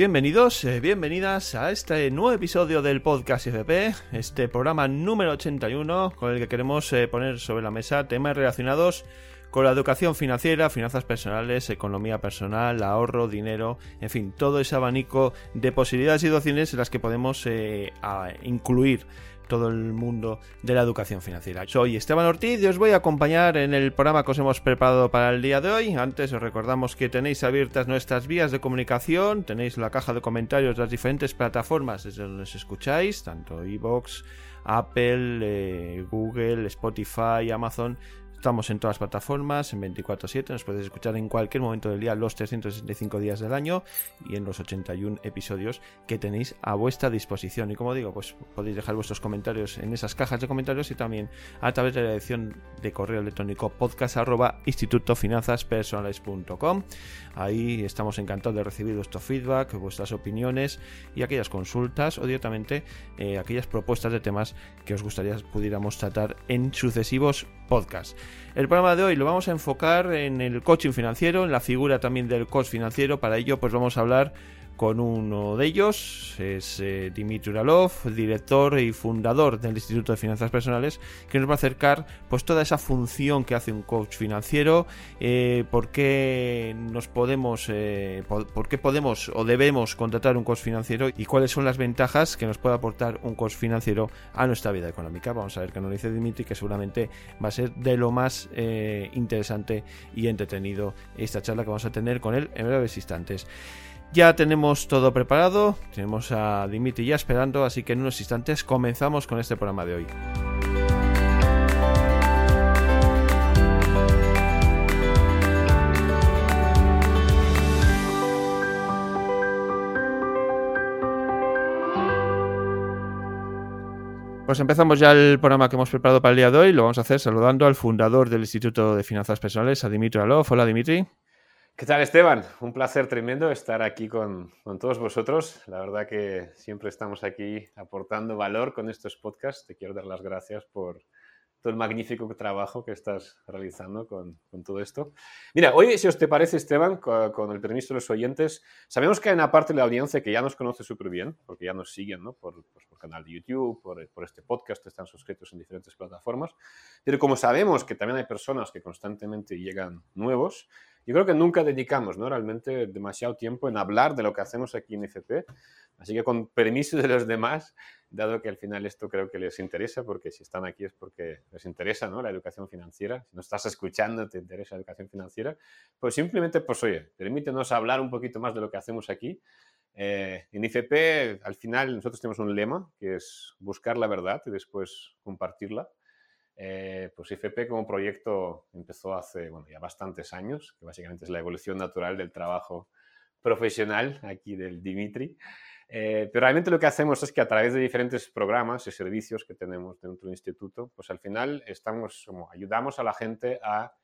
Bienvenidos eh, bienvenidas a este nuevo episodio del podcast FP, este programa número 81 con el que queremos eh, poner sobre la mesa temas relacionados con la educación financiera, finanzas personales, economía personal, ahorro, dinero, en fin, todo ese abanico de posibilidades y situaciones en las que podemos eh, incluir todo el mundo de la educación financiera. Soy Esteban Ortiz y os voy a acompañar en el programa que os hemos preparado para el día de hoy. Antes os recordamos que tenéis abiertas nuestras vías de comunicación, tenéis la caja de comentarios de las diferentes plataformas desde donde os escucháis, tanto iVoox, Apple, eh, Google, Spotify, Amazon Estamos en todas las plataformas, en 24/7, nos podéis escuchar en cualquier momento del día, los 365 días del año y en los 81 episodios que tenéis a vuestra disposición. Y como digo, pues podéis dejar vuestros comentarios en esas cajas de comentarios y también a través de la dirección de correo electrónico podcast Ahí estamos encantados de recibir vuestro feedback, vuestras opiniones y aquellas consultas o directamente eh, aquellas propuestas de temas que os gustaría pudiéramos tratar en sucesivos podcasts. El programa de hoy lo vamos a enfocar en el coaching financiero, en la figura también del coach financiero. Para ello, pues vamos a hablar con uno de ellos, es eh, Dimitri Uralov, director y fundador del Instituto de Finanzas Personales, que nos va a acercar pues toda esa función que hace un coach financiero, eh, por qué nos podemos, eh, por, qué podemos o debemos contratar un coach financiero y cuáles son las ventajas que nos puede aportar un coach financiero a nuestra vida económica. Vamos a ver qué nos dice Dimitri, que seguramente va a ser de lo más interesante y entretenido esta charla que vamos a tener con él en breves instantes. Ya tenemos todo preparado, tenemos a Dimitri ya esperando, así que en unos instantes comenzamos con este programa de hoy. Pues empezamos ya el programa que hemos preparado para el día de hoy. Lo vamos a hacer saludando al fundador del Instituto de Finanzas Personales, a Dimitri Alov. Hola, Dimitri. ¿Qué tal, Esteban? Un placer tremendo estar aquí con, todos vosotros. La verdad que siempre estamos aquí aportando valor con estos podcasts. Te quiero dar las gracias por todo el magnífico trabajo que estás realizando con, todo esto. Mira, hoy, si os te parece, Esteban, con, el permiso de los oyentes, sabemos que hay una parte de la audiencia que ya nos conoce súper bien, porque ya nos siguen ¿no? por, pues, por canal de YouTube, por, por este podcast, están suscritos en diferentes plataformas. Pero como sabemos que también hay personas que constantemente llegan nuevos, yo creo que nunca dedicamos ¿no? realmente demasiado tiempo en hablar de lo que hacemos aquí en FP. Así que con permiso de los demás, dado que al final esto creo que les interesa, porque si están aquí es porque les interesa ¿no? la educación financiera. Si no estás escuchando, te interesa la educación financiera, pues simplemente, pues oye, permítenos hablar un poquito más de lo que hacemos aquí. Eh, en IFP, al final, nosotros tenemos un lema que es buscar la verdad y después compartirla. Eh, pues IFP como proyecto empezó hace bueno, ya bastantes años, que básicamente es la evolución natural del trabajo profesional aquí del Dimitri. Eh, pero realmente lo que hacemos es que a través de diferentes programas y servicios que tenemos dentro del instituto, pues al final estamos como ayudamos a la gente a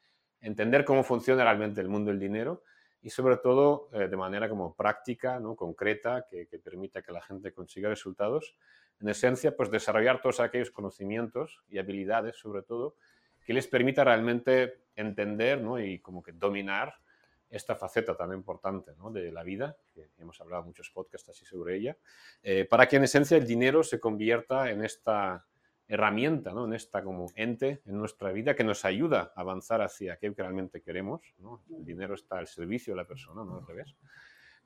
entender cómo funciona realmente el mundo del dinero y sobre todo eh, de manera como práctica, ¿no? concreta, que, que permita que la gente consiga resultados en esencia, pues desarrollar todos aquellos conocimientos y habilidades, sobre todo, que les permita realmente entender ¿no? y como que dominar esta faceta tan importante ¿no? de la vida, que hemos hablado muchos podcasts así sobre ella, eh, para que en esencia el dinero se convierta en esta herramienta, ¿no? en esta como ente en nuestra vida que nos ayuda a avanzar hacia aquello que realmente queremos. ¿no? El dinero está al servicio de la persona, no al revés.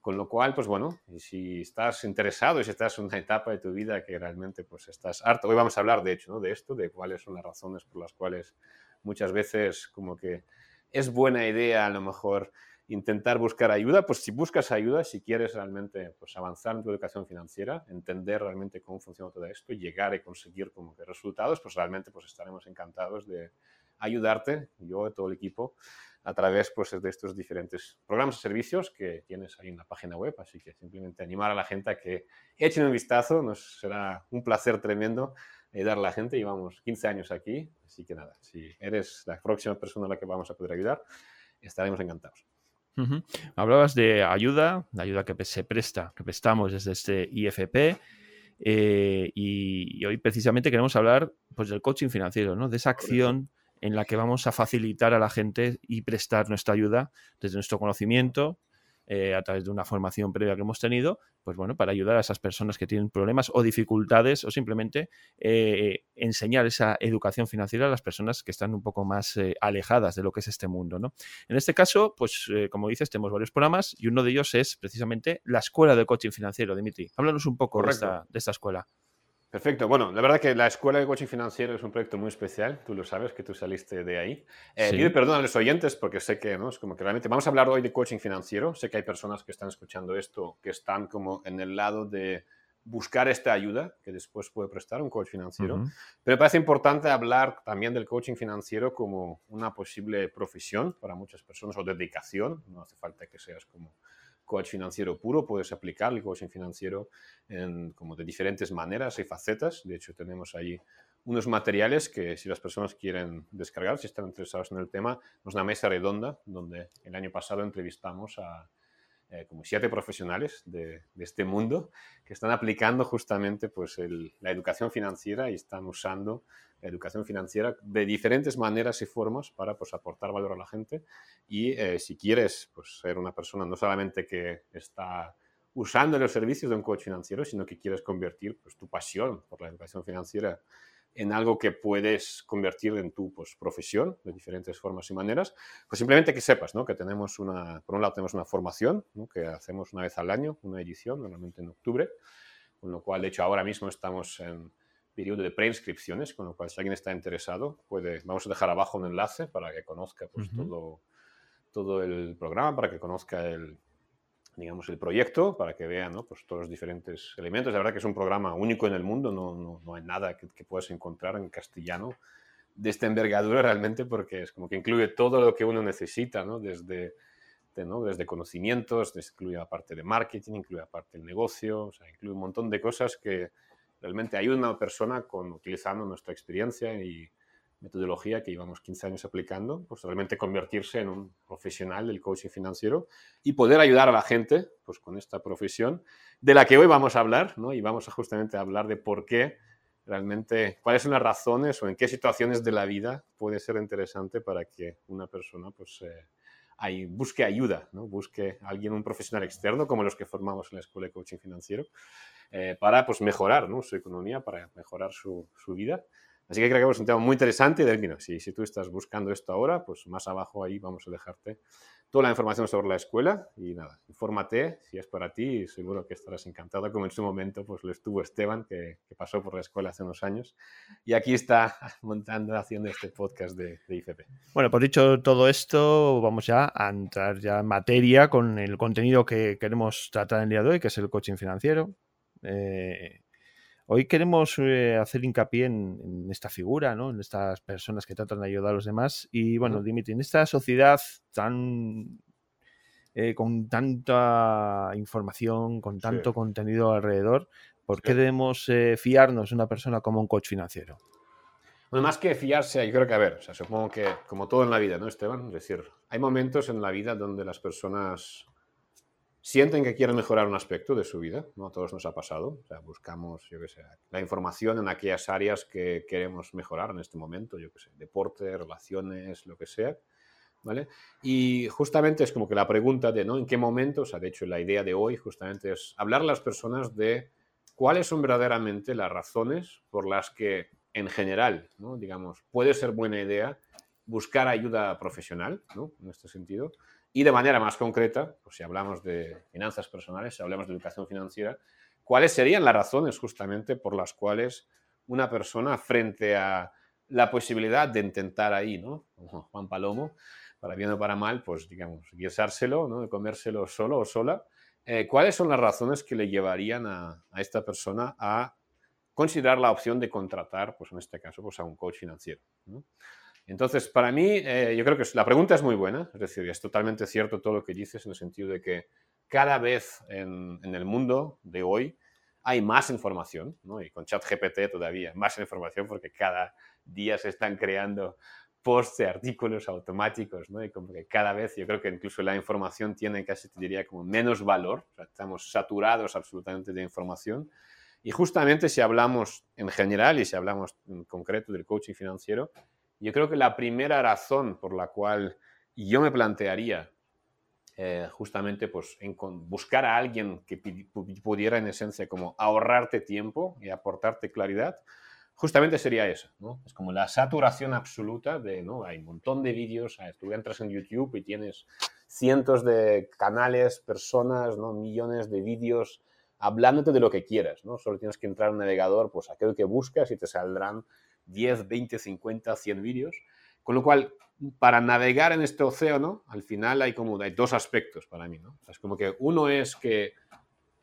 Con lo cual, pues bueno, si estás interesado y si estás en una etapa de tu vida que realmente pues estás harto, hoy vamos a hablar de hecho ¿no? de esto, de cuáles son las razones por las cuales muchas veces como que es buena idea a lo mejor intentar buscar ayuda, pues si buscas ayuda, si quieres realmente pues, avanzar en tu educación financiera, entender realmente cómo funciona todo esto, llegar y conseguir como que resultados, pues realmente pues estaremos encantados de ayudarte, yo y todo el equipo, a través pues, de estos diferentes programas y servicios que tienes ahí en la página web. Así que simplemente animar a la gente a que echen un vistazo. Nos será un placer tremendo ayudar a la gente. Llevamos 15 años aquí, así que nada, si eres la próxima persona a la que vamos a poder ayudar, estaremos encantados. Hablabas de ayuda, de ayuda que se presta, que prestamos desde este IFP. Eh, y, hoy precisamente queremos hablar pues, del coaching financiero, ¿no? de esa acción en la que vamos a facilitar a la gente y prestar nuestra ayuda desde nuestro conocimiento, eh, a través de una formación previa que hemos tenido, pues bueno, para ayudar a esas personas que tienen problemas o dificultades o simplemente eh, enseñar esa educación financiera a las personas que están un poco más eh, alejadas de lo que es este mundo, ¿no? En este caso, pues como dices, tenemos varios programas y uno de ellos es precisamente la Escuela de Coaching Financiero, Dimitri. Háblanos un poco de esta, de esta escuela. Perfecto. Bueno, la verdad que la Escuela de Coaching Financiero es un proyecto muy especial. Tú lo sabes, que tú saliste de ahí. Eh, Pido perdón a los oyentes porque sé que, ¿no? Es como que realmente vamos a hablar hoy de coaching financiero. Sé que hay personas que están escuchando esto que están como en el lado de buscar esta ayuda que después puede prestar un coach financiero. Pero me parece importante hablar también del coaching financiero como una posible profesión para muchas personas o dedicación. No hace falta que seas como coach financiero puro, puedes aplicar el coaching financiero en, como de diferentes maneras y facetas. De hecho, tenemos ahí unos materiales que si las personas quieren descargar, si están interesados en el tema, es una mesa redonda donde el año pasado entrevistamos a eh, como siete profesionales de, este mundo que están aplicando justamente pues, la educación financiera y están usando la educación financiera de diferentes maneras y formas para pues, aportar valor a la gente. Y eh, si quieres pues, ser una persona no solamente que está usando los servicios de un coach financiero, sino que quieres convertir pues, tu pasión por la educación financiera en algo que puedes convertir en tu pues, profesión de diferentes formas y maneras, pues simplemente que sepas ¿no? que tenemos una, por un lado tenemos una formación que hacemos una vez al año, una edición, normalmente en octubre, con lo cual, de hecho, ahora mismo estamos en periodo de preinscripciones, con lo cual, si alguien está interesado, puede, vamos a dejar abajo un enlace para que conozca pues, todo, todo el programa, para que conozca el, digamos, el proyecto para que vean ¿no? pues todos los diferentes elementos. La verdad que es un programa único en el mundo, no, no, no hay nada que, que, puedas encontrar en castellano de esta envergadura realmente porque es como que incluye todo lo que uno necesita, ¿no? desde, de, ¿no? desde conocimientos, incluye la parte de marketing, incluye la parte del negocio, o sea, incluye un montón de cosas que realmente a una persona con, utilizando nuestra experiencia y metodología que llevamos 15 años aplicando, pues realmente convertirse en un profesional del coaching financiero y poder ayudar a la gente pues con esta profesión de la que hoy vamos a hablar, ¿no? Y vamos a justamente hablar de por qué realmente, cuáles son las razones o en qué situaciones de la vida puede ser interesante para que una persona pues eh, busque ayuda, ¿no? Busque a alguien, un profesional externo como los que formamos en la Escuela de Coaching Financiero eh, para pues mejorar ¿no? su economía, para mejorar su, su vida Así que creo que es un tema muy interesante. De, si, si tú estás buscando esto ahora, pues más abajo ahí vamos a dejarte toda la información sobre la escuela y nada, infórmate si es para ti y seguro que estarás encantado como en su momento pues lo estuvo Esteban que, pasó por la escuela hace unos años y aquí está montando, haciendo este podcast de, de. Bueno, pues dicho todo esto, vamos ya a entrar ya en materia con el contenido que queremos tratar el día de hoy, que es el coaching financiero. Eh, Hoy queremos eh, hacer hincapié en, esta figura, ¿no? en estas personas que tratan de ayudar a los demás. Y bueno, Dimitri, en esta sociedad tan eh, con tanta información, con tanto contenido alrededor, ¿por qué debemos eh, fiarnos de una persona como un coach financiero? Bueno, más que fiarse, yo creo que, a ver, o sea, supongo que como todo en la vida, ¿no, Esteban? Es decir, hay momentos en la vida donde las personas sienten que quieren mejorar un aspecto de su vida, ¿no? A todos nos ha pasado, o sea, buscamos, yo qué sé, la información en aquellas áreas que queremos mejorar en este momento, yo qué sé, deporte, relaciones, lo que sea, ¿vale? Y justamente es como que la pregunta de, ¿no? ¿En qué momento? O sea, de hecho, la idea de hoy justamente es hablar a las personas de cuáles son verdaderamente las razones por las que, en general, ¿no? Digamos, puede ser buena idea buscar ayuda profesional, ¿no? En este sentido, y de manera más concreta, pues si hablamos de finanzas personales, si hablamos de educación financiera, ¿cuáles serían las razones justamente por las cuales una persona frente a la posibilidad de intentar ahí, ¿no? Como Juan Palomo, para bien o para mal, pues digamos, guisárselo, ¿no? De comérselo solo o sola. Eh, ¿Cuáles son las razones que le llevarían a, a, esta persona a considerar la opción de contratar, pues en este caso, pues a un coach financiero? ¿no? Entonces, para mí, eh, yo creo que la pregunta es muy buena, es decir, es totalmente cierto todo lo que dices en el sentido de que cada vez en, el mundo de hoy hay más información, ¿no? y con ChatGPT todavía más información porque cada día se están creando posts de artículos automáticos, ¿no? y como que cada vez yo creo que incluso la información tiene casi, te diría, como menos valor, estamos saturados absolutamente de información, y justamente si hablamos en general y si hablamos en concreto del coaching financiero, yo creo que la primera razón por la cual yo me plantearía eh, justamente pues, en buscar a alguien que pudiera en esencia como ahorrarte tiempo y aportarte claridad, justamente sería eso, ¿no? Es como la saturación absoluta de, ¿no? Hay un montón de vídeos, tú entras en YouTube y tienes cientos de canales, personas, ¿no? Millones de vídeos hablándote de lo que quieras, ¿no? Solo tienes que entrar a un navegador, pues aquello que buscas y te saldrán 10, 20, 50, 100 vídeos. Con lo cual, para navegar en este océano, al final hay como hay dos aspectos para mí, ¿no? es como que uno es que,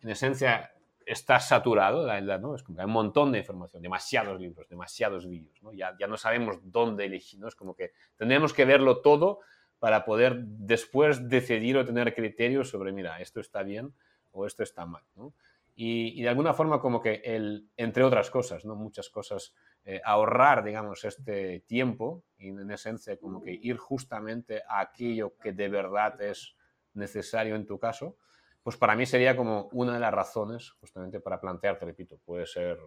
en esencia, está saturado, ¿no? Es como que hay un montón de información, demasiados libros, demasiados vídeos, ¿no? Ya, ya no sabemos dónde elegir, ¿no? Es como que tenemos que verlo todo para poder después decidir o tener criterios sobre, mira, esto está bien o esto está mal, ¿no? Y, de alguna forma como que, el, entre otras cosas, ¿no? Muchas cosas, eh, ahorrar, digamos, este tiempo y en esencia como que ir justamente a aquello que de verdad es necesario en tu caso, pues para mí sería como una de las razones justamente para plantearte, repito, puede ser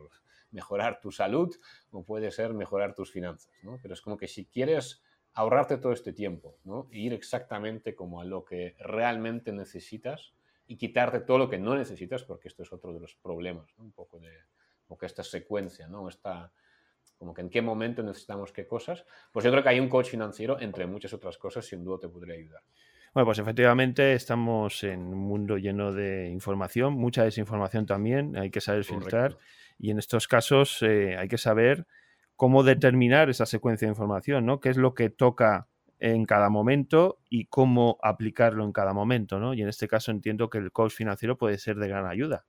mejorar tu salud o puede ser mejorar tus finanzas, ¿no? Pero es como que si quieres ahorrarte todo este tiempo, ¿no? E ir exactamente como a lo que realmente necesitas, y quitarte todo lo que no necesitas, porque esto es otro de los problemas, un poco de que esta secuencia, ¿no? Esta, como que en qué momento necesitamos qué cosas, pues yo creo que hay un coach financiero, entre muchas otras cosas, sin duda te podría ayudar. Bueno, pues efectivamente estamos en un mundo lleno de información, mucha desinformación también, hay que saber filtrar y en estos casos eh, hay que saber cómo determinar esa secuencia de información, ¿no? ¿Qué es lo que toca en cada momento y cómo aplicarlo en cada momento, ¿no? Y en este caso entiendo que el coach financiero puede ser de gran ayuda.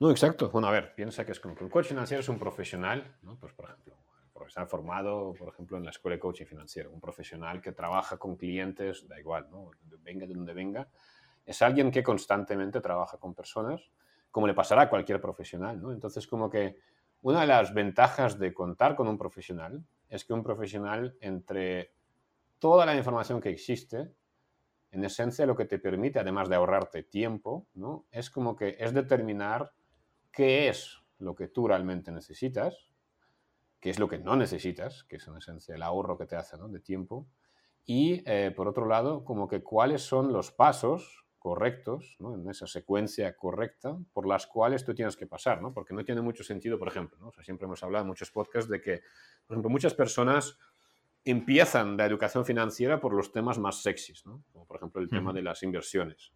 No, exacto. Bueno, a ver, piensa que es como que un coach financiero es un profesional, ¿no? Pues, por ejemplo, un profesional formado, por ejemplo, en la escuela de coaching financiero, un profesional que trabaja con clientes, da igual, ¿no? Venga de donde venga, es alguien que constantemente trabaja con personas, como le pasará a cualquier profesional, ¿no? Entonces, como que una de las ventajas de contar con un profesional es que un profesional entre toda la información que existe, en esencia lo que te permite, además de ahorrarte tiempo, ¿no? es como que es determinar qué es lo que tú realmente necesitas, qué es lo que no necesitas, que es en esencia el ahorro que te hace de tiempo, y eh, por otro lado, como que cuáles son los pasos correctos, en esa secuencia correcta, por las cuales tú tienes que pasar, ¿no? porque no tiene mucho sentido, por ejemplo, ¿no? siempre hemos hablado en muchos podcasts de que, por ejemplo, muchas personas empiezan la educación financiera por los temas más sexys, como por ejemplo el tema de las inversiones.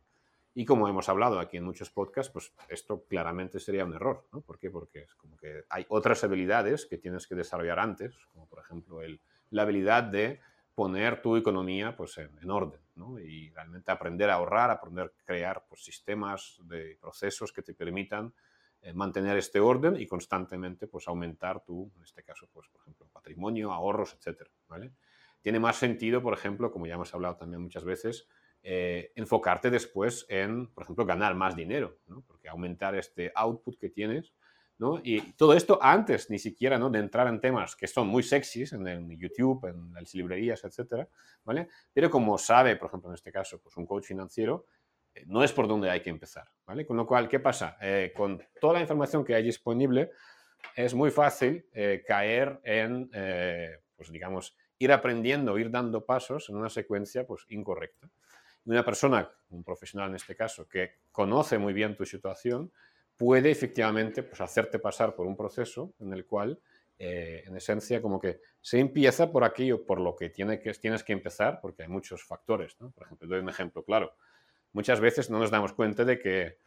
Y como hemos hablado aquí en muchos podcasts, pues esto claramente sería un error. ¿no? ¿Por qué? Porque es como que hay otras habilidades que tienes que desarrollar antes, como por ejemplo el, la habilidad de poner tu economía pues, en, orden ¿no? y realmente aprender a ahorrar, aprender a crear pues, sistemas de procesos que te permitan eh, mantener este orden y constantemente pues, aumentar tu, en este caso, pues, por ejemplo, patrimonio, ahorros, etcétera, ¿vale? Tiene más sentido, por ejemplo, como ya hemos hablado también muchas veces, eh, enfocarte después en, por ejemplo, ganar más dinero, ¿no? porque aumentar este output que tienes, ¿no? y todo esto antes ni siquiera ¿no? de entrar en temas que son muy sexys en el YouTube, en las librerías, etcétera, ¿vale? pero como sabe, por ejemplo, en este caso, pues un coach financiero, eh, no es por donde hay que empezar, ¿vale? Con lo cual, ¿qué pasa? Eh, con toda la información que hay disponible, es muy fácil caer en, pues digamos, ir aprendiendo, ir dando pasos en una secuencia pues, incorrecta. Una persona, un profesional en este caso, que conoce muy bien tu situación, puede efectivamente pues, hacerte pasar por un proceso en el cual, en esencia, como que se empieza por aquello por lo que, tiene que tienes que empezar, porque hay muchos factores. Por ejemplo, doy un ejemplo claro muchas veces no nos damos cuenta de que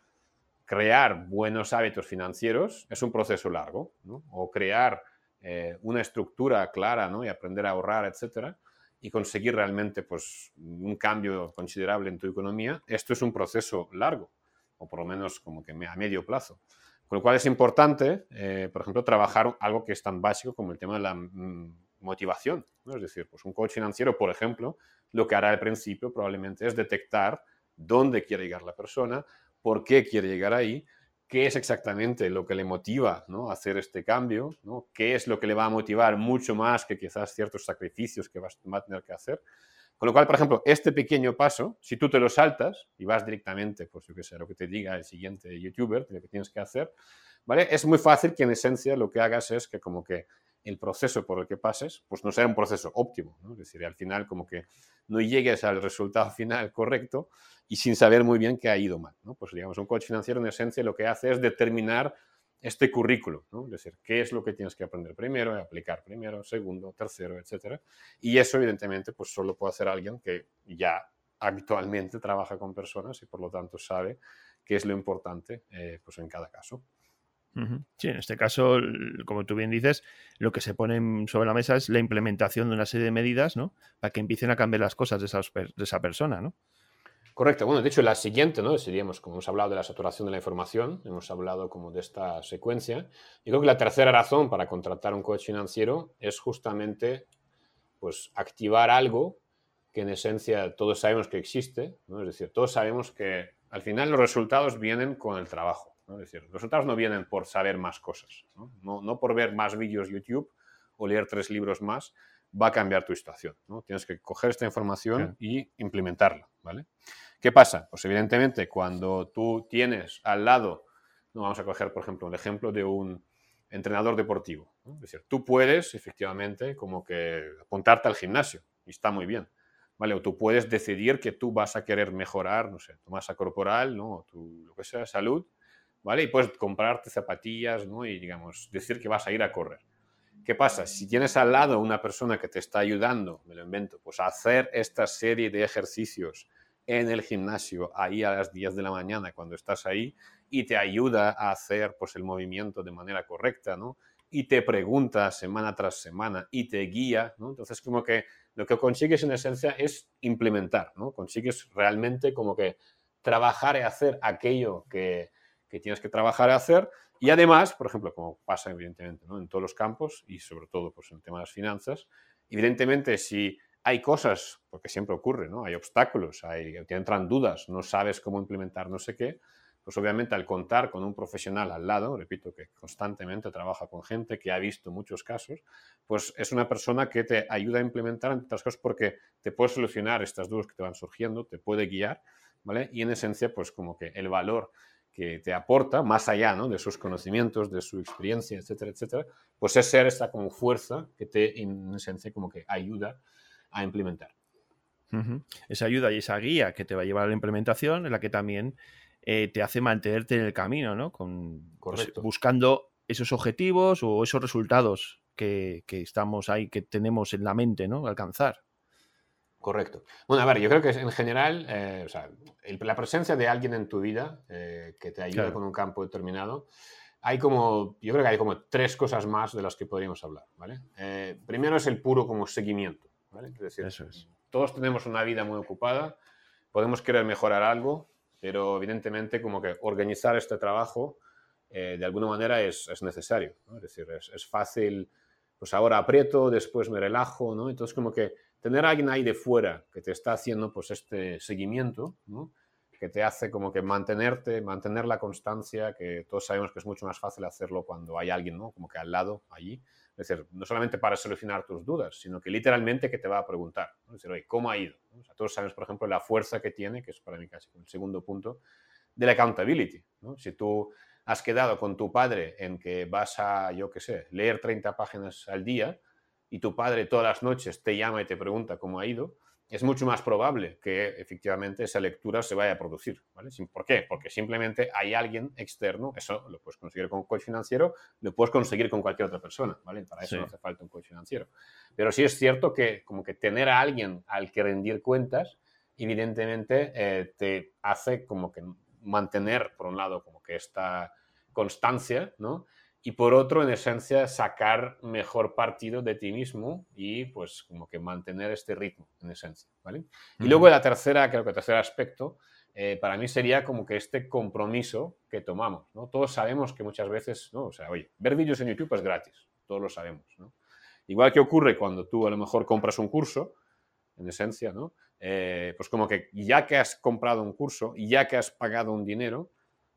crear buenos hábitos financieros es un proceso largo, o crear eh, una estructura clara ¿no? y aprender a ahorrar, etcétera, y conseguir realmente pues, un cambio considerable en tu economía, esto es un proceso largo, o por lo menos como que a medio plazo. Con lo cual es importante, eh, por ejemplo, trabajar algo que es tan básico como el tema de la mm, motivación. Es decir, pues un coach financiero, por ejemplo, lo que hará al principio probablemente es detectar dónde quiere llegar la persona, por qué quiere llegar ahí, qué es exactamente lo que le motiva ¿no? hacer este cambio, ¿no? qué es lo que le va a motivar mucho más que quizás ciertos sacrificios que va a tener que hacer. Con lo cual, por ejemplo, este pequeño paso, si tú te lo saltas y vas directamente, pues yo qué sé, lo que te diga el siguiente youtuber, lo que tienes que hacer, ¿vale? Es muy fácil que en esencia lo que hagas es que como que el proceso por el que pases, pues no será un proceso óptimo. ¿no? Es decir, al final como que no llegues al resultado final correcto y sin saber muy bien qué ha ido mal. ¿no? Pues digamos, un coach financiero en esencia lo que hace es determinar este currículo, ¿no? es decir, qué es lo que tienes que aprender primero, aplicar primero, segundo, tercero, etcétera. Y eso, evidentemente, pues solo puede hacer alguien que ya actualmente trabaja con personas y por lo tanto sabe qué es lo importante eh, pues en cada caso. Sí, en este caso, como tú bien dices, lo que se pone sobre la mesa es la implementación de una serie de medidas, ¿no? Para que empiecen a cambiar las cosas de, de esa persona, ¿no? Correcto. Bueno, de hecho, la siguiente, ¿no? Seríamos, como hemos hablado de la saturación de la información, hemos hablado como de esta secuencia. Y creo que la tercera razón para contratar un coach financiero es justamente, pues, activar algo que en esencia todos sabemos que existe, ¿no? Es decir, todos sabemos que al final los resultados vienen con el trabajo. Es decir, los resultados no vienen por saber más cosas, ¿no? No, por ver más vídeos YouTube o leer tres libros más va a cambiar tu situación. ¿no? Tienes que coger esta información y implementarla. ¿vale? ¿Qué pasa? Pues evidentemente cuando tú tienes al lado, no vamos a coger por ejemplo el ejemplo de un entrenador deportivo. Es decir, tú puedes efectivamente como que apuntarte al gimnasio y está muy bien. ¿Vale? O tú puedes decidir que tú vas a querer mejorar, no sé, tu masa corporal, ¿no? O tu, lo que sea, salud, ¿vale? Y puedes comprarte zapatillas, ¿no? Y, digamos, decir que vas a ir a correr. ¿Qué pasa? Si tienes al lado una persona que te está ayudando, me lo invento, pues a hacer esta serie de ejercicios en el gimnasio, ahí a las 10 de la mañana, cuando estás ahí, y te ayuda a hacer pues, el movimiento de manera correcta, ¿no? Y te pregunta semana tras semana y te guía, ¿no? Entonces, como que lo que consigues en esencia es implementar, ¿no? Consigues realmente como que trabajar y hacer aquello que, que tienes que trabajar a hacer. Y además, por ejemplo, como pasa evidentemente en todos los campos y sobre todo pues, en el tema de las finanzas, evidentemente si hay cosas, porque siempre ocurre, ¿no? hay obstáculos, hay, te entran dudas, no sabes cómo implementar no sé qué, pues obviamente al contar con un profesional al lado, repito que constantemente trabaja con gente que ha visto muchos casos, pues es una persona que te ayuda a implementar entre otras cosas porque te puede solucionar estas dudas que te van surgiendo, te puede guiar, ¿vale? Y en esencia, pues como que el valor que te aporta, más allá ¿no? de sus conocimientos, de su experiencia, etcétera, etcétera, pues es ser esta como fuerza que te, en esencia, como que ayuda a implementar. Esa ayuda y esa guía que te va a llevar a la implementación es la que también eh, te hace mantenerte en el camino, ¿no? Con, pues, buscando esos objetivos o esos resultados que, que, estamos ahí, que tenemos en la mente, ¿no? Alcanzar. Correcto. Bueno, a ver, yo creo que en general, eh, o sea, la presencia de alguien en tu vida eh, que te ayuda con un campo determinado, hay como, yo creo que hay como tres cosas más de las que podríamos hablar, ¿vale? Eh, primero es el puro como seguimiento, ¿vale? Es decir, Eso es. todos tenemos una vida muy ocupada, podemos querer mejorar algo, pero evidentemente como que organizar este trabajo de alguna manera es, es necesario, ¿no? Es decir, es, es fácil, pues ahora aprieto, después me relajo, ¿no? Entonces como que tener a alguien ahí de fuera que te está haciendo pues este seguimiento, que te hace como que mantenerte, mantener la constancia, que todos sabemos que es mucho más fácil hacerlo cuando hay alguien, ¿no? Como que al lado, allí. Es decir, no solamente para solucionar tus dudas, sino que literalmente que te va a preguntar, Es decir, oye, ¿cómo ha ido? todos sabemos, por ejemplo, la fuerza que tiene, que es para mí casi el segundo punto, de la accountability, Si tú has quedado con tu padre en que vas a, yo qué sé, leer 30 páginas al día, y tu padre todas las noches te llama y te pregunta cómo ha ido, es mucho más probable que efectivamente esa lectura se vaya a producir. ¿vale? ¿Por qué? Porque simplemente hay alguien externo, eso lo puedes conseguir con un coach financiero, lo puedes conseguir con cualquier otra persona, ¿vale? Para eso no hace falta un coach financiero. Pero sí es cierto que como que tener a alguien al que rendir cuentas, evidentemente eh, te hace como que mantener, por un lado, como que esta constancia, ¿no? Y por otro, en esencia, sacar mejor partido de ti mismo y pues como que mantener este ritmo, en esencia, ¿vale? Y luego la tercera, creo que el tercer aspecto, eh, para mí sería como que este compromiso que tomamos, ¿no? Todos sabemos que muchas veces, ¿no? O sea, oye, ver vídeos en YouTube es gratis, todos lo sabemos, ¿no? Igual que ocurre cuando tú a lo mejor compras un curso, en esencia, ¿no? Eh, pues como que ya que has comprado un curso, ya que has pagado un dinero,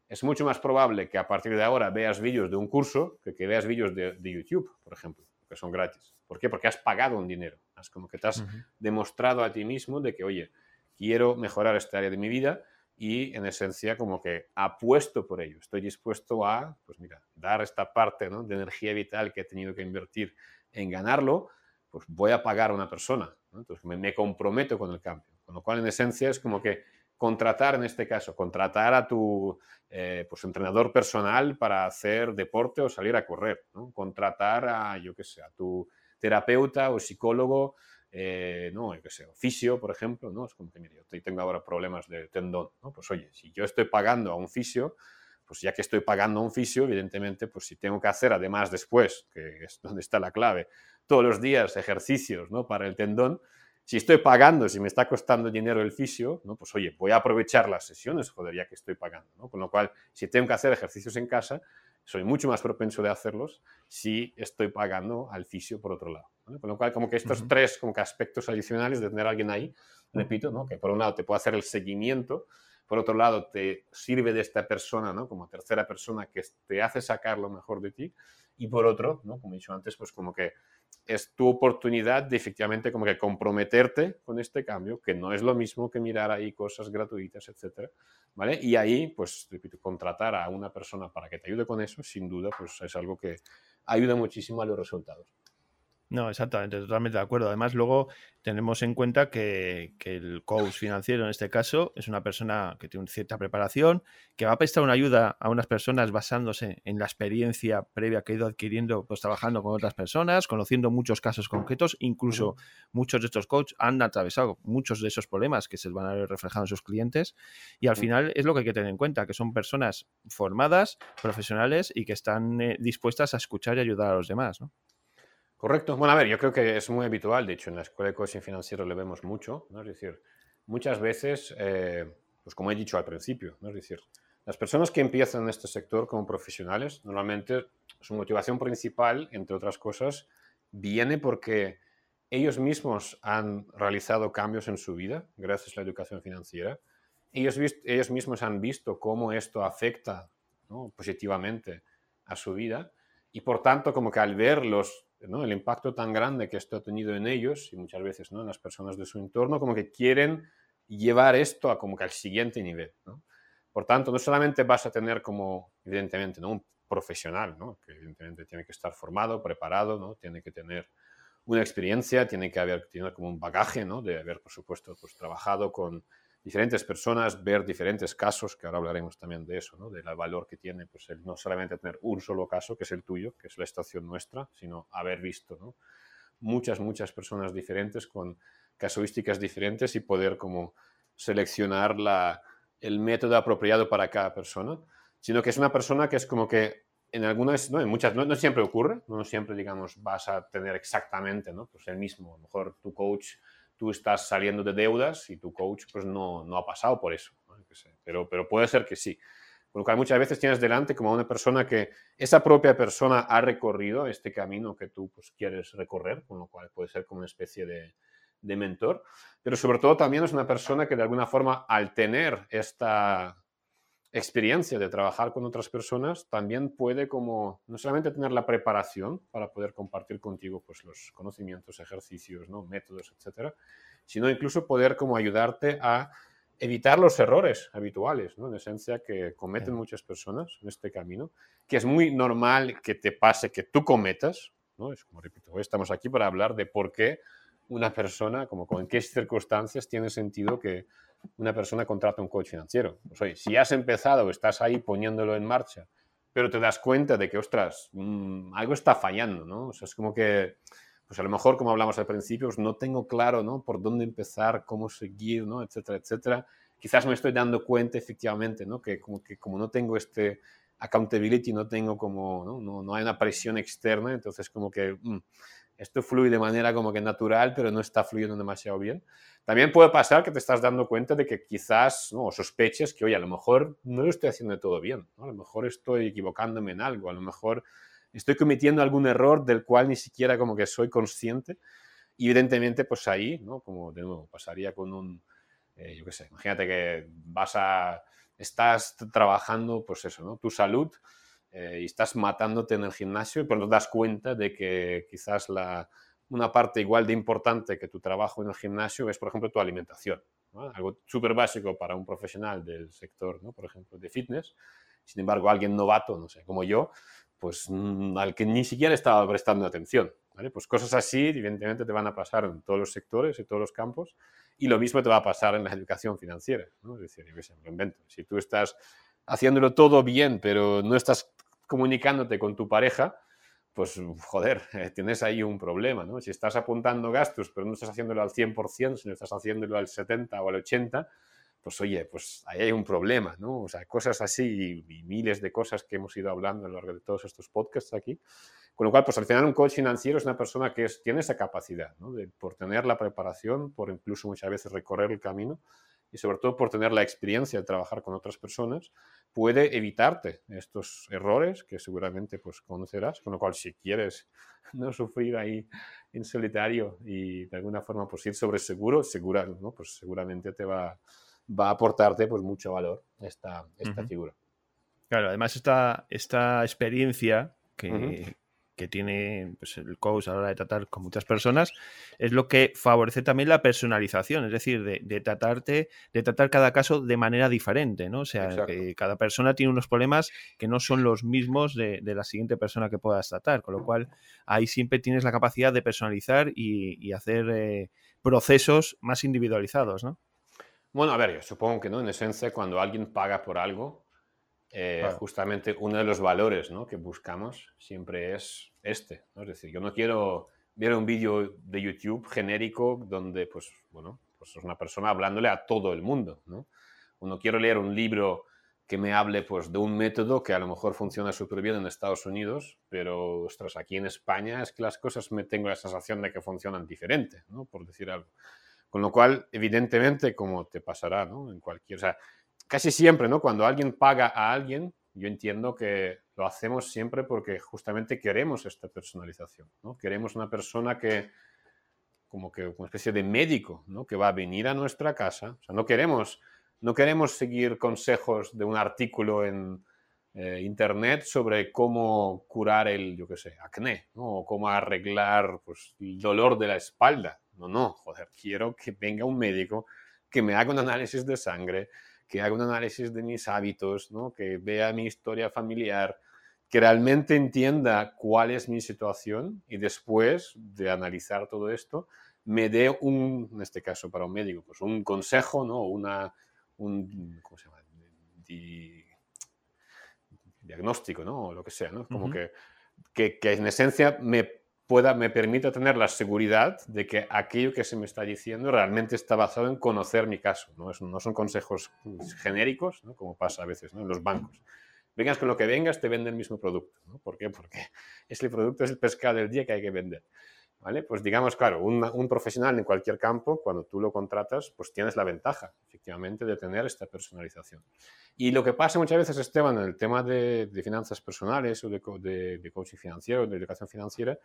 es mucho más probable que a partir de ahora veas vídeos de un curso que que veas vídeos de, YouTube, por ejemplo, que son gratis. ¿Por qué? Porque has pagado un dinero. Es como que te has demostrado a ti mismo de que, oye, quiero mejorar esta área de mi vida y en esencia como que apuesto por ello. Estoy dispuesto a, pues mira, dar esta parte de energía vital que he tenido que invertir en ganarlo, pues voy a pagar a una persona. Entonces me, me, comprometo con el cambio. Con lo cual, en esencia, es como que contratar, en este caso, contratar a tu eh, pues, entrenador personal para hacer deporte o salir a correr. ¿no? Contratar a, yo qué sé, a tu terapeuta o psicólogo, eh, no, yo qué sé, fisio, por ejemplo, ¿no? Es como que, mire, yo tengo ahora problemas de tendón, ¿no? Pues oye, si yo estoy pagando a un fisio, pues ya que estoy pagando a un fisio, evidentemente, pues si tengo que hacer además después, que es donde está la clave, todos los días ejercicios, ¿no? Para el tendón, si estoy pagando, si me está costando dinero el fisio, ¿no? pues oye, voy a aprovechar las sesiones, joder, ya que estoy pagando. ¿no? Con lo cual, si tengo que hacer ejercicios en casa, soy mucho más propenso de hacerlos si estoy pagando al fisio por otro lado. Con lo cual, como que estos tres como que aspectos adicionales de tener a alguien ahí, repito, ¿no? que por un lado te puede hacer el seguimiento, por otro lado te sirve de esta persona ¿no? como tercera persona que te hace sacar lo mejor de ti, y por otro, ¿no? como he dicho antes, pues como que es tu oportunidad de efectivamente como que comprometerte con este cambio, que no es lo mismo que mirar ahí cosas gratuitas, etcétera, ¿vale? Y ahí, pues, repito, contratar a una persona para que te ayude con eso, sin duda, pues es algo que ayuda muchísimo a los resultados. No, exactamente, totalmente de acuerdo. Además, luego tenemos en cuenta que, el coach financiero en este caso es una persona que tiene cierta preparación, que va a prestar una ayuda a unas personas basándose en la experiencia previa que ha ido adquiriendo, pues trabajando con otras personas, conociendo muchos casos concretos, incluso muchos de estos coaches han atravesado muchos de esos problemas que se van a ver reflejados en sus clientes y al final es lo que hay que tener en cuenta, que son personas formadas, profesionales y que están eh, dispuestas a escuchar y ayudar a los demás, ¿no? Correcto. Bueno, a ver, yo creo que es muy habitual, de hecho, en la escuela de coaching financiero le vemos mucho, ¿no? Es decir, muchas veces, eh, pues como he dicho al principio, ¿no? Es decir, las personas que empiezan en este sector como profesionales, normalmente su motivación principal, entre otras cosas, viene porque ellos mismos han realizado cambios en su vida gracias a la educación financiera. Ellos, ellos mismos han visto cómo esto afecta positivamente a su vida y por tanto como que al ver los el impacto tan grande que esto ha tenido en ellos y muchas veces ¿no? en las personas de su entorno, como que quieren llevar esto a como que al siguiente nivel. Por tanto, no solamente vas a tener como, evidentemente, ¿no? un profesional, que evidentemente tiene que estar formado, preparado, ¿no? tiene que tener una experiencia, tiene que haber tener como un bagaje ¿no? de haber, por supuesto, pues, trabajado con diferentes personas, ver diferentes casos, que ahora hablaremos también de eso, ¿no? del valor que tiene pues, el no solamente tener un solo caso, que es el tuyo, que es la estación nuestra, sino haber visto ¿no? muchas, muchas personas diferentes con casuísticas diferentes y poder como seleccionar la, el método apropiado para cada persona, sino que es una persona que es como que en algunas, no, en muchas, no, no siempre ocurre, no siempre, digamos, vas a tener exactamente ¿no? pues el mismo, a lo mejor tu coach estás saliendo de deudas y tu coach pues no, no ha pasado por eso. Pero, pero puede ser que sí. Cual muchas veces tienes delante como una persona que esa propia persona ha recorrido este camino que tú pues, quieres recorrer, con lo cual puede ser como una especie de, de mentor, pero sobre todo también es una persona que de alguna forma al tener esta experiencia de trabajar con otras personas, también puede como no solamente tener la preparación para poder compartir contigo pues los conocimientos, ejercicios, ¿no? métodos, etcétera, sino incluso poder como ayudarte a evitar los errores habituales, ¿no? en esencia que cometen muchas personas en este camino, que es muy normal que te pase que tú cometas, ¿no? Es como repito, hoy estamos aquí para hablar de por qué una persona, como en qué circunstancias tiene sentido que una persona contrata un coach financiero. Pues, si has empezado, estás ahí poniéndolo en marcha, pero te das cuenta de que, ostras, mm, algo está fallando, ¿no? O sea, es como que, pues a lo mejor, como hablamos al principio, pues no tengo claro, ¿no? Por dónde empezar, cómo seguir, ¿no? Etcétera, etcétera. Quizás me estoy dando cuenta, efectivamente, ¿no? Que como, que como no tengo este accountability, no tengo como. No, no hay una presión externa, entonces como que... Mm, esto fluye de manera como que natural, pero no está fluyendo demasiado bien. También puede pasar que te estás dando cuenta de que quizás, ¿no? o sospeches que, oye, a lo mejor no lo estoy haciendo todo bien, a lo mejor estoy equivocándome en algo, a lo mejor estoy cometiendo algún error del cual ni siquiera como que soy consciente. Y evidentemente, pues ahí, ¿no? Como de nuevo, pasaría con un, eh, yo qué sé, imagínate que vas a, estás trabajando, pues eso, ¿no? Tu salud eh, y estás matándote en el gimnasio y pronto te das cuenta de que quizás la, una parte igual de importante que tu trabajo en el gimnasio es, por ejemplo, tu alimentación. Algo súper básico para un profesional del sector, ¿no? por ejemplo, de fitness. Sin embargo, alguien novato, no sé, como yo, pues mm, al que ni siquiera estaba prestando atención. ¿vale? Pues cosas así, evidentemente, te van a pasar en todos los sectores y todos los campos, y lo mismo te va a pasar en la educación financiera, ¿no? Es decir, yo me invento. Si tú estás haciéndolo todo bien, pero no estás comunicándote con tu pareja, pues joder, tienes ahí un problema, ¿no? Si estás apuntando gastos, pero no estás haciéndolo al 100%, sino estás haciéndolo al 70 o al 80, pues oye, pues ahí hay un problema, ¿no? O sea, cosas así y, miles de cosas que hemos ido hablando a lo largo de todos estos podcasts aquí. Con lo cual, pues al final un coach financiero es una persona que tiene esa capacidad, ¿no? De, por tener la preparación, por incluso muchas veces recorrer el camino y sobre todo por tener la experiencia de trabajar con otras personas, puede evitarte estos errores que seguramente pues conocerás, con lo cual si quieres no sufrir ahí en solitario y de alguna forma pues ir sobre seguro, segura, ¿no? pues seguramente te va, va a aportarte pues mucho valor esta, esta figura. Claro, además esta, esta experiencia que, que tiene pues, el coach a la hora de tratar con muchas personas, es lo que favorece también la personalización, es decir, de, tratarte, de tratar cada caso de manera diferente, ¿no? O sea, que cada persona tiene unos problemas que no son los mismos de, la siguiente persona que puedas tratar, con lo cual ahí siempre tienes la capacidad de personalizar y, hacer eh, procesos más individualizados, ¿no? Bueno, a ver, yo supongo que no, en esencia, cuando alguien paga por algo, eh, justamente uno de los valores ¿no? que buscamos siempre es este. ¿no? Es decir, yo no quiero ver un vídeo de YouTube genérico donde, pues, bueno, pues es una persona hablándole a todo el mundo. ¿no? Uno quiero leer un libro que me hable pues, de un método que a lo mejor funciona súper bien en Estados Unidos, pero, ostras, aquí en España es que las cosas me tengo la sensación de que funcionan diferente, ¿no? por decir algo. Con lo cual, evidentemente, como te pasará ¿no? en cualquier... O sea, casi siempre, ¿no? Cuando alguien paga a alguien, yo entiendo que lo hacemos siempre porque justamente queremos esta personalización, ¿no? Queremos una persona que, como que una especie de médico, ¿no? Que va a venir a nuestra casa. O sea, no queremos, no queremos seguir consejos de un artículo en eh, internet sobre cómo curar el, yo qué sé, acné, ¿no? O cómo arreglar pues, el dolor de la espalda. No, no, joder, quiero que venga un médico que me haga un análisis de sangre, que haga un análisis de mis hábitos, ¿no? que vea mi historia familiar, que realmente entienda cuál es mi situación y después de analizar todo esto, me dé un, en este caso para un médico, pues un consejo, ¿no? Una, un, ¿cómo se llama? diagnóstico, ¿no? O lo que sea, ¿no? Como que, que, que en esencia me pueda, me permita tener la seguridad de que aquello que se me está diciendo realmente está basado en conocer mi caso. No, no son consejos genéricos, como pasa a veces en los bancos. Vengas con lo que vengas, te venden el mismo producto. ¿Por qué? Porque es el producto, es el pescado del día que hay que vender. Pues digamos, claro, un, profesional en cualquier campo, cuando tú lo contratas, pues tienes la ventaja, efectivamente, de tener esta personalización. Y lo que pasa muchas veces, Esteban, en el tema de, finanzas personales o de, de, de, coaching financiero, de educación financiera,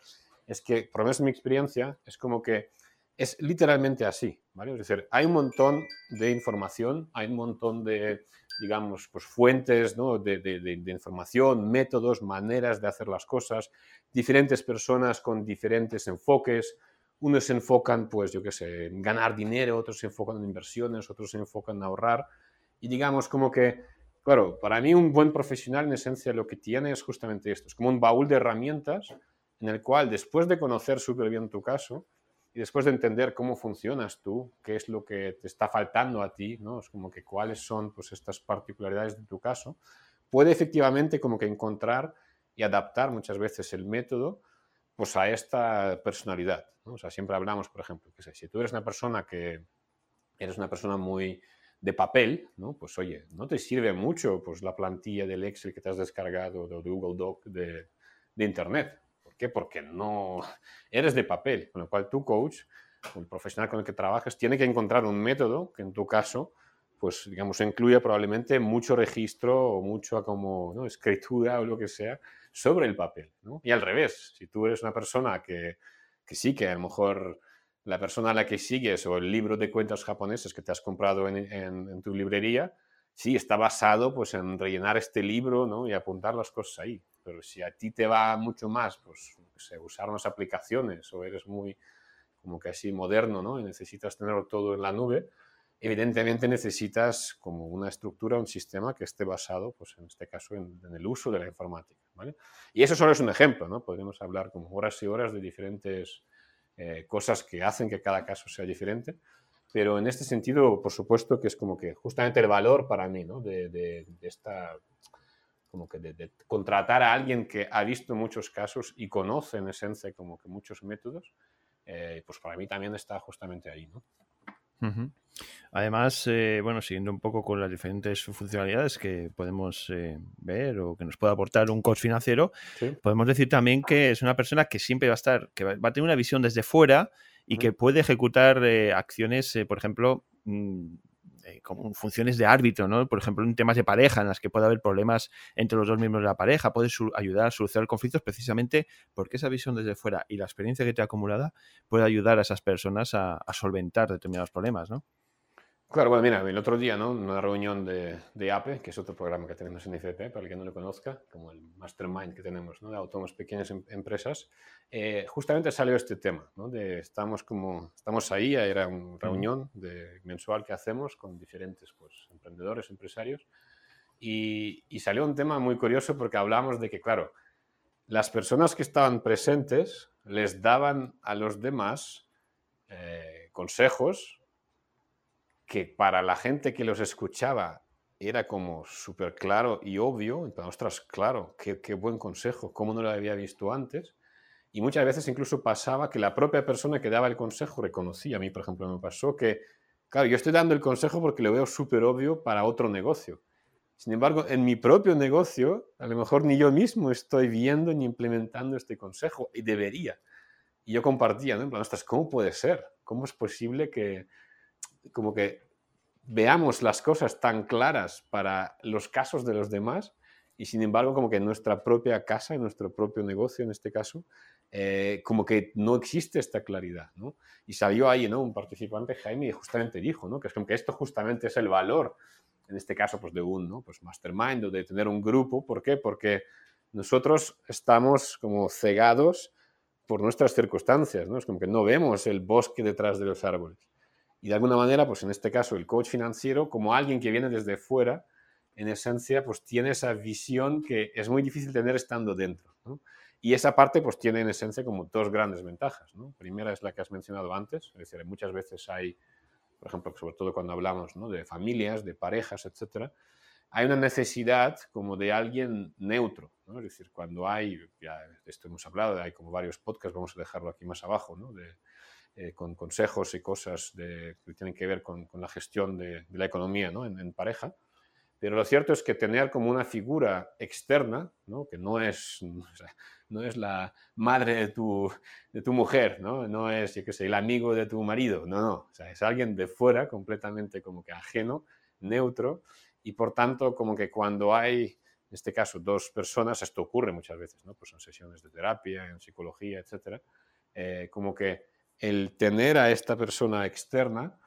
es que, por lo menos en mi experiencia, es como que es literalmente así, ¿vale? Es decir, hay un montón de información, hay un montón de, digamos, pues fuentes ¿no? de, de, información, métodos, maneras de hacer las cosas, diferentes personas con diferentes enfoques. Unos se enfocan, pues, yo qué sé, en ganar dinero, otros se enfocan en inversiones, otros se enfocan en ahorrar. Y digamos como que, claro, para mí un buen profesional en esencia lo que tiene es justamente esto, es como un baúl de herramientas en el cual después de conocer súper bien tu caso, después de entender cómo funcionas tú, qué es lo que te está faltando a ti, ¿no? Es como que cuáles son pues estas particularidades de tu caso, puede efectivamente como que encontrar y adaptar muchas veces el método pues a esta personalidad, ¿no? O sea, siempre hablamos, por ejemplo, que si tú eres una persona que eres una persona muy de papel, ¿no? Pues oye, no te sirve mucho pues la plantilla del Excel que te has descargado de Google Doc de Internet qué? Porque no eres de papel, con lo cual tu coach, un profesional con el que trabajas, tiene que encontrar un método que en tu caso, pues digamos, incluya probablemente mucho registro o mucho como ¿no? escritura o lo que sea sobre el papel. ¿no? Y al revés, si tú eres una persona que, que sí, que a lo mejor la persona a la que sigues o el libro de cuentas japoneses que te has comprado en, en, en tu librería, sí, está basado pues en rellenar este libro ¿no? y apuntar las cosas ahí pero si a ti te va mucho más, pues, usar unas aplicaciones o eres muy como que así moderno, ¿no? Y necesitas tenerlo todo en la nube, evidentemente necesitas como una estructura, un sistema que esté basado, pues en este caso, en, el uso de la informática. ¿vale? Y eso solo es un ejemplo, ¿no? Podemos hablar como horas y horas de diferentes eh, cosas que hacen que cada caso sea diferente, pero en este sentido, por supuesto que es como que justamente el valor para mí, ¿no? De, de, esta, como que de, contratar a alguien que ha visto muchos casos y conoce en esencia como que muchos métodos, eh, pues para mí también está justamente ahí, ¿no? Además, eh, bueno, siguiendo un poco con las diferentes funcionalidades que podemos eh, ver o que nos puede aportar un coach financiero, podemos decir también que es una persona que siempre va a estar, que va, a tener una visión desde fuera y que puede ejecutar acciones, por ejemplo, mm, eh, como funciones de árbitro, ¿no? Por ejemplo, en temas de pareja, en las que puede haber problemas entre los dos miembros de la pareja, puede ayudar a solucionar conflictos precisamente porque esa visión desde fuera y la experiencia que te ha acumulada puede ayudar a esas personas a, a solventar determinados problemas, ¿no? Claro, bueno, mira, el otro día, ¿no? Una reunión de, de, APE, que es otro programa que tenemos en ICP, para el que no lo conozca, como el mastermind que tenemos, ¿no? De autónomos pequeñas em, empresas, eh, justamente salió este tema, ¿no? De estamos como, estamos ahí, era una reunión de, mensual que hacemos con diferentes, pues, emprendedores, empresarios, y, y, salió un tema muy curioso porque hablamos de que, claro, las personas que estaban presentes les daban a los demás eh, consejos que para la gente que los escuchaba era como súper claro y obvio, entonces, ostras, claro, qué, qué, buen consejo, cómo no lo había visto antes. Y muchas veces incluso pasaba que la propia persona que daba el consejo reconocía, a mí por ejemplo me pasó que, claro, yo estoy dando el consejo porque lo veo súper obvio para otro negocio. Sin embargo, en mi propio negocio, a lo mejor ni yo mismo estoy viendo ni implementando este consejo y debería. Y yo compartía, ¿no? En plan, ostras, ¿cómo puede ser? ¿Cómo es posible que, como que veamos las cosas tan claras para los casos de los demás y sin embargo como que en nuestra propia casa, en nuestro propio negocio en este caso, eh, como que no existe esta claridad, ¿no? Y salió ahí, ¿no? Un participante, Jaime, y justamente dijo, ¿no? Que es como que esto justamente es el valor, en este caso, pues de un, ¿no? Pues mastermind o de tener un grupo. ¿Por qué? Porque nosotros estamos como cegados por nuestras circunstancias, ¿no? Es como que no vemos el bosque detrás de los árboles. Y de alguna manera, pues en este caso, el coach financiero, como alguien que viene desde fuera, en esencia, pues tiene esa visión que es muy difícil tener estando dentro. Y esa parte, pues tiene en esencia como dos grandes ventajas. ¿no? Primera es la que has mencionado antes, es decir, muchas veces hay, por ejemplo, sobre todo cuando hablamos de familias, de parejas, etcétera, hay una necesidad como de alguien neutro. Es decir, cuando hay, ya de esto hemos hablado, hay como varios podcasts, vamos a dejarlo aquí más abajo, ¿no? de, eh, con consejos y cosas que tienen que ver con, la gestión de, la economía ¿no? en, pareja. Pero lo cierto es que tener como una figura externa, ¿no? que no es, no es la madre de tu, de tu mujer, ¿no? no es, yo qué sé, el amigo de tu marido, no, no, es alguien de fuera, completamente como que ajeno, neutro, y por tanto como que cuando hay, en este caso, dos personas, esto ocurre muchas veces, ¿no? pues en sesiones de terapia, en psicología, etcétera, eh, como que el tener a esta persona externa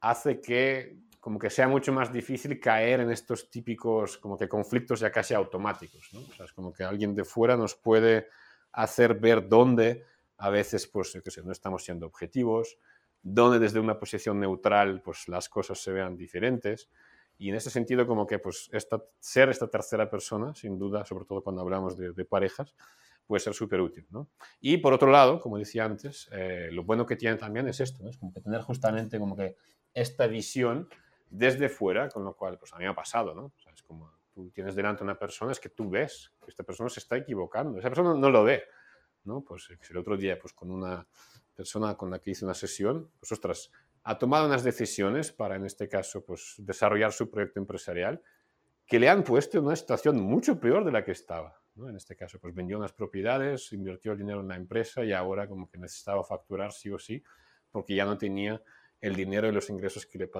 hace que como que sea mucho más difícil caer en estos típicos como que conflictos ya casi automáticos, ¿no? Es como que alguien de fuera nos puede hacer ver dónde a veces, pues, sé, no estamos siendo objetivos, dónde desde una posición neutral, pues, las cosas se vean diferentes. Y en ese sentido, como que, pues, esta, ser esta tercera persona, sin duda, sobre todo cuando hablamos de parejas, puede ser súper útil. ¿no? Y por otro lado, como decía antes, eh, lo bueno que tiene también es esto, es como que tener justamente como que esta visión desde fuera, con lo cual, pues a mí me ha pasado, ¿no? Es como tú tienes delante una persona, es que tú ves que esta persona se está equivocando, esa persona no lo ve, ¿no? Pues el otro día, pues con una persona con la que hice una sesión, pues ostras, ha tomado unas decisiones para, en este caso, pues desarrollar su proyecto empresarial que le han puesto en una situación mucho peor de la que estaba. En este caso, pues vendió unas propiedades, invirtió el dinero en la empresa y ahora como que necesitaba facturar sí o sí porque ya no tenía el dinero y los ingresos que le,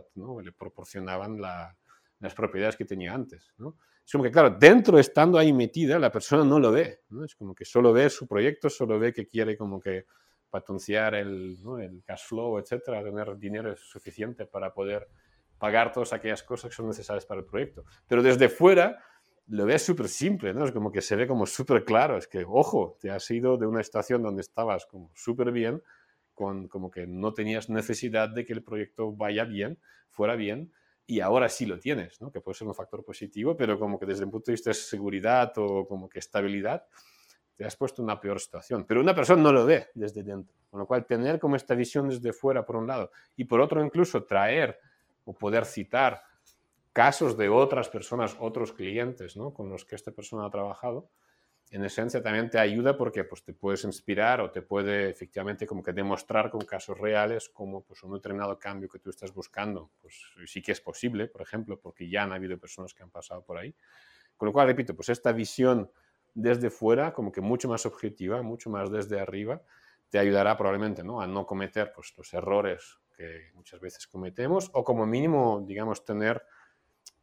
le proporcionaban las propiedades que tenía antes. ¿no? Es como que, claro, dentro estando ahí metida, la persona no lo ve. ¿no? Es como que solo ve su proyecto, solo ve que quiere como que potenciar el, el cash flow, etcétera, tener dinero suficiente para poder pagar todas aquellas cosas que son necesarias para el proyecto. Pero desde fuera lo ves súper simple, ¿no? Es como que se ve como súper claro. Es que, ojo, te has ido de una estación donde estabas como súper bien, con como que no tenías necesidad de que el proyecto vaya bien, fuera bien, y ahora sí lo tienes, ¿no? que puede ser un factor positivo, pero como que desde el punto de vista de seguridad o como que estabilidad, te has puesto una peor situación. Pero una persona no lo ve desde dentro, con lo cual tener como esta visión desde fuera por un lado y por otro incluso traer o poder citar casos de otras personas, otros clientes ¿no? con los que esta persona ha trabajado, en esencia también te ayuda porque pues, te puedes inspirar o te puede efectivamente como que demostrar con casos reales como pues, un determinado cambio que tú estás buscando, pues sí que es posible, por ejemplo, porque ya han habido personas que han pasado por ahí. Con lo cual, repito, pues esta visión desde fuera, como que mucho más objetiva, mucho más desde arriba, te ayudará probablemente ¿no? a no cometer pues, los errores que muchas veces cometemos o como mínimo, digamos, tener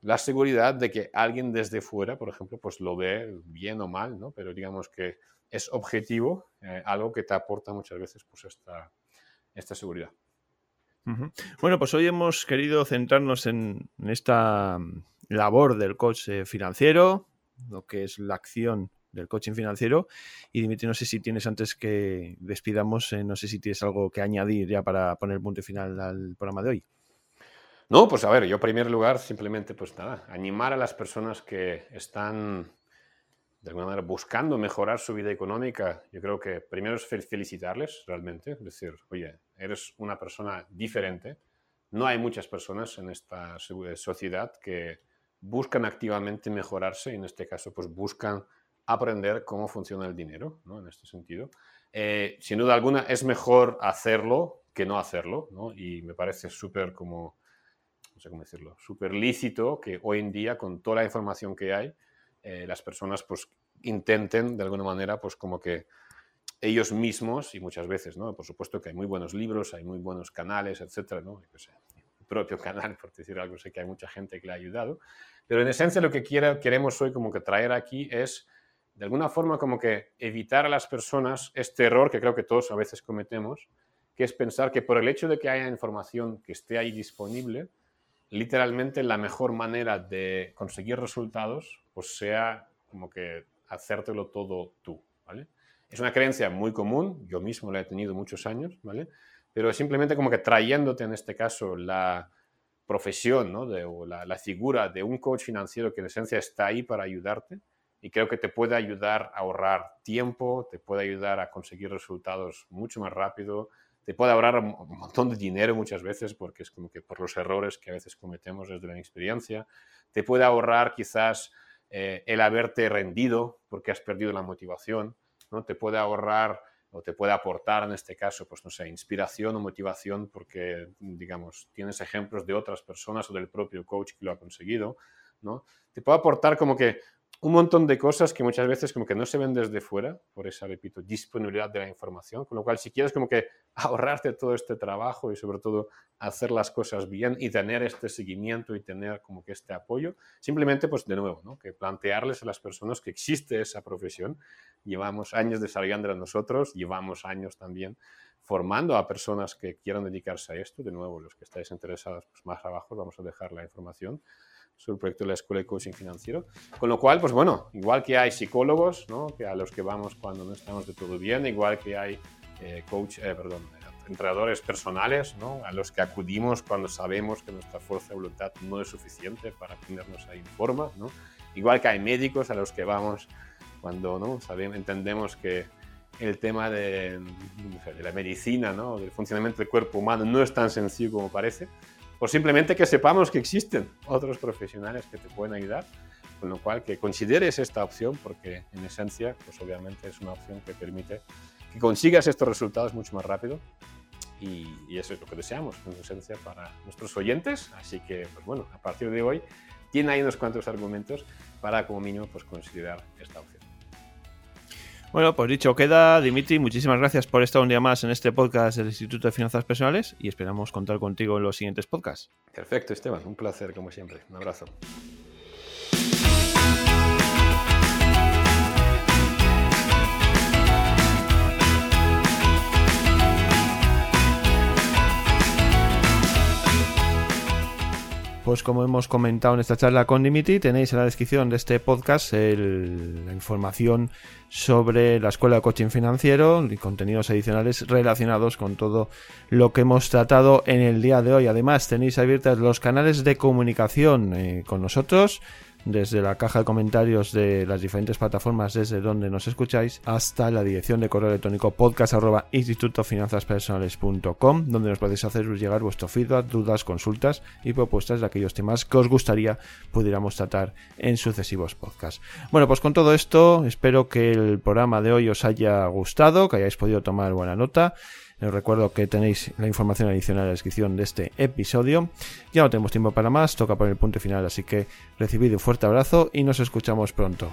la seguridad de que alguien desde fuera, por ejemplo, pues lo ve bien o mal, ¿no? Pero digamos que es objetivo, eh, algo que te aporta muchas veces pues esta, esta seguridad. Bueno, pues hoy hemos querido centrarnos en, esta mm, labor del coach financiero, lo que es la acción del coaching financiero. Y Dimitri, no sé si tienes antes que despidamos, eh, no sé si tienes algo que añadir ya para poner punto final al programa de hoy. No, pues a ver, yo en primer lugar simplemente pues nada, animar a las personas que están de alguna manera buscando mejorar su vida económica. Yo creo que primero es felicitarles realmente, es decir, oye, eres una persona diferente. No hay muchas personas en esta sociedad que buscan activamente mejorarse y en este caso pues buscan aprender cómo funciona el dinero, ¿no? En este sentido. Eh, sin duda alguna es mejor hacerlo que no hacerlo, ¿no? Y me parece súper como no sé cómo decirlo, súper lícito que hoy en día, con toda la información que hay, eh, las personas pues intenten de alguna manera pues como que ellos mismos, y muchas veces, ¿no? Por supuesto que hay muy buenos libros, hay muy buenos canales, etcétera, ¿no? el propio canal, por decir algo, sé que hay mucha gente que le ha ayudado, pero en esencia lo que quiera, queremos hoy como que traer aquí es, de alguna forma, como que evitar a las personas este error que creo que todos a veces cometemos, que es pensar que por el hecho de que haya información que esté ahí disponible, literalmente la mejor manera de conseguir resultados pues sea como que hacértelo todo tú, ¿vale? Es una creencia muy común, yo mismo la he tenido muchos años, ¿vale? Pero simplemente como que trayéndote en este caso la profesión, ¿no? De, o la, la, figura de un coach financiero que en esencia está ahí para ayudarte y creo que te puede ayudar a ahorrar tiempo, te puede ayudar a conseguir resultados mucho más rápido, te puede ahorrar un montón de dinero muchas veces porque es como que por los errores que a veces cometemos desde la experiencia, te puede ahorrar quizás eh, el haberte rendido porque has perdido la motivación, ¿no? Te puede ahorrar o te puede aportar en este caso, pues no sé, inspiración o motivación porque, digamos, tienes ejemplos de otras personas o del propio coach que lo ha conseguido, ¿no? Te puede aportar como que un montón de cosas que muchas veces como que no se ven desde fuera, por esa, repito, disponibilidad de la información, con lo cual si quieres como que ahorrarte todo este trabajo y sobre todo hacer las cosas bien y tener este seguimiento y tener como que este apoyo, simplemente pues de nuevo, ¿no? que plantearles a las personas que existe esa profesión, llevamos años desarrollándola nosotros, llevamos años también formando a personas que quieran dedicarse a esto, de nuevo, los que estáis interesados, pues más abajo vamos a dejar la información, sobre el proyecto de la Escuela de Coaching Financiero. Con lo cual, pues bueno, igual que hay psicólogos, ¿no? que a los que vamos cuando no estamos de todo bien, igual que hay eh, coach, eh, perdón, entrenadores personales, ¿no? a los que acudimos cuando sabemos que nuestra fuerza de voluntad no es suficiente para ponernos ahí en forma, ¿no? igual que hay médicos a los que vamos cuando ¿no? Sabemos, entendemos que el tema de, de la medicina, ¿no? del funcionamiento del cuerpo humano no es tan sencillo como parece o simplemente que sepamos que existen otros profesionales que te pueden ayudar, con lo cual que consideres esta opción porque en esencia, pues obviamente es una opción que permite que consigas estos resultados mucho más rápido y, eso es lo que deseamos en esencia para nuestros oyentes, así que pues bueno, a partir de hoy tiene ahí unos cuantos argumentos para como mínimo pues considerar esta opción. Bueno, pues dicho queda, Dimitri, muchísimas gracias por estar un día más en este podcast del Instituto de Finanzas Personales y esperamos contar contigo en los siguientes podcasts. Perfecto, Esteban, un placer como siempre. Un abrazo. Pues como hemos comentado en esta charla con Dimitri, tenéis en la descripción de este podcast la información sobre la Escuela de Coaching Financiero y contenidos adicionales relacionados con todo lo que hemos tratado en el día de hoy. Además, tenéis abiertos los canales de comunicación eh, con nosotros desde la caja de comentarios de las diferentes plataformas desde donde nos escucháis hasta la dirección de correo electrónico podcast donde nos podéis hacer llegar vuestro feedback, dudas, consultas y propuestas de aquellos temas que os gustaría pudiéramos tratar en sucesivos podcasts. Bueno, pues con todo esto espero que el programa de hoy os haya gustado, que hayáis podido tomar buena nota. Les recuerdo que tenéis la información adicional en la descripción de este episodio. Ya no tenemos tiempo para más, toca poner el punto final, así que recibid un fuerte abrazo y nos escuchamos pronto.